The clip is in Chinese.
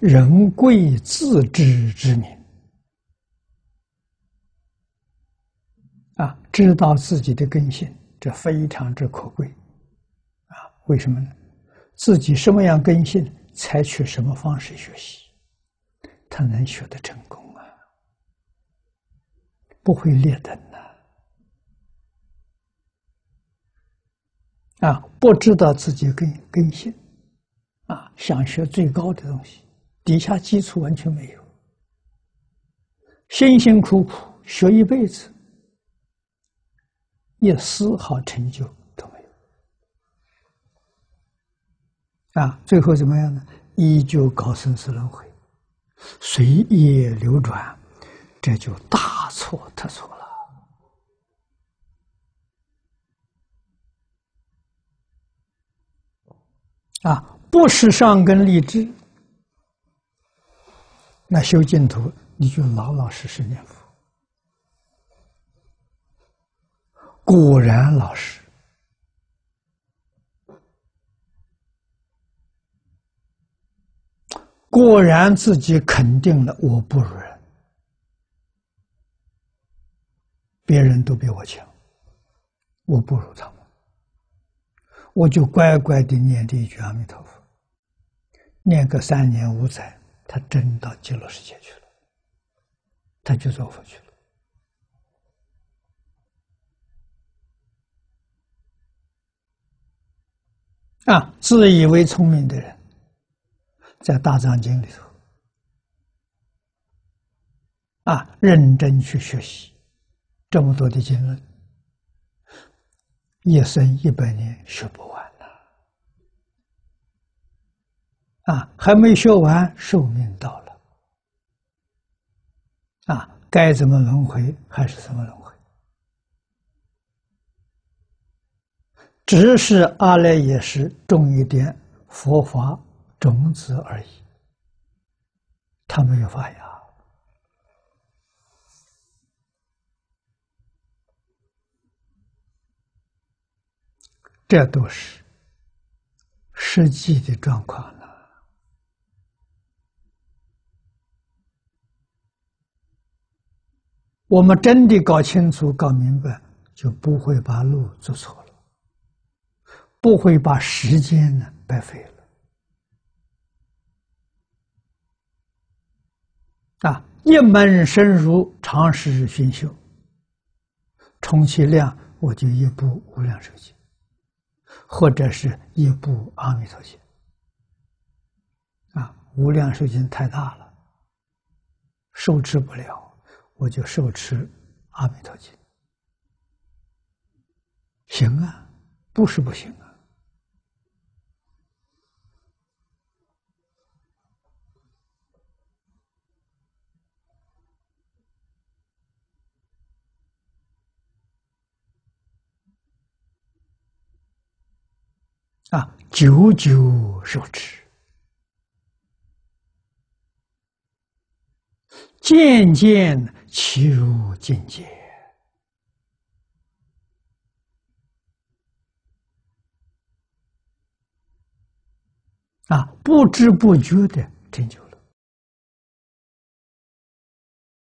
人贵自知之明啊，知道自己的根性，这非常之可贵啊！为什么呢？自己什么样根性，采取什么方式学习，他能学得成功啊？不会劣等的啊！不知道自己根根性啊，想学最高的东西。底下基础完全没有，辛辛苦苦学一辈子，一丝毫成就都没有。啊，最后怎么样呢？依旧搞生死轮回，随业流转，这就大错特错了。啊，不是上根立志。那修净土，你就老老实实念佛，果然老实，果然自己肯定了我不如人，别人都比我强，我不如他们，我就乖乖的念这一句阿弥陀佛，念个三年五载。他真到极乐世界去了，他就做佛去了。啊，自以为聪明的人，在大藏经里头，啊，认真去学习这么多的经论，一生一百年学不完。啊，还没学完，寿命到了。啊，该怎么轮回还是怎么轮回，只是阿赖耶识种一点佛法种子而已，他没有发芽，这都是实际的状况。我们真的搞清楚、搞明白，就不会把路走错了，不会把时间呢白费了。啊，一门深入，长时熏修，充其量我就一部无量寿经，或者是一部阿弥陀经。啊，无量寿经太大了，受持不了。我就受持《阿弥陀经》，行啊，不是不行啊！啊，久久受持。渐渐其如境界啊，不知不觉的成就。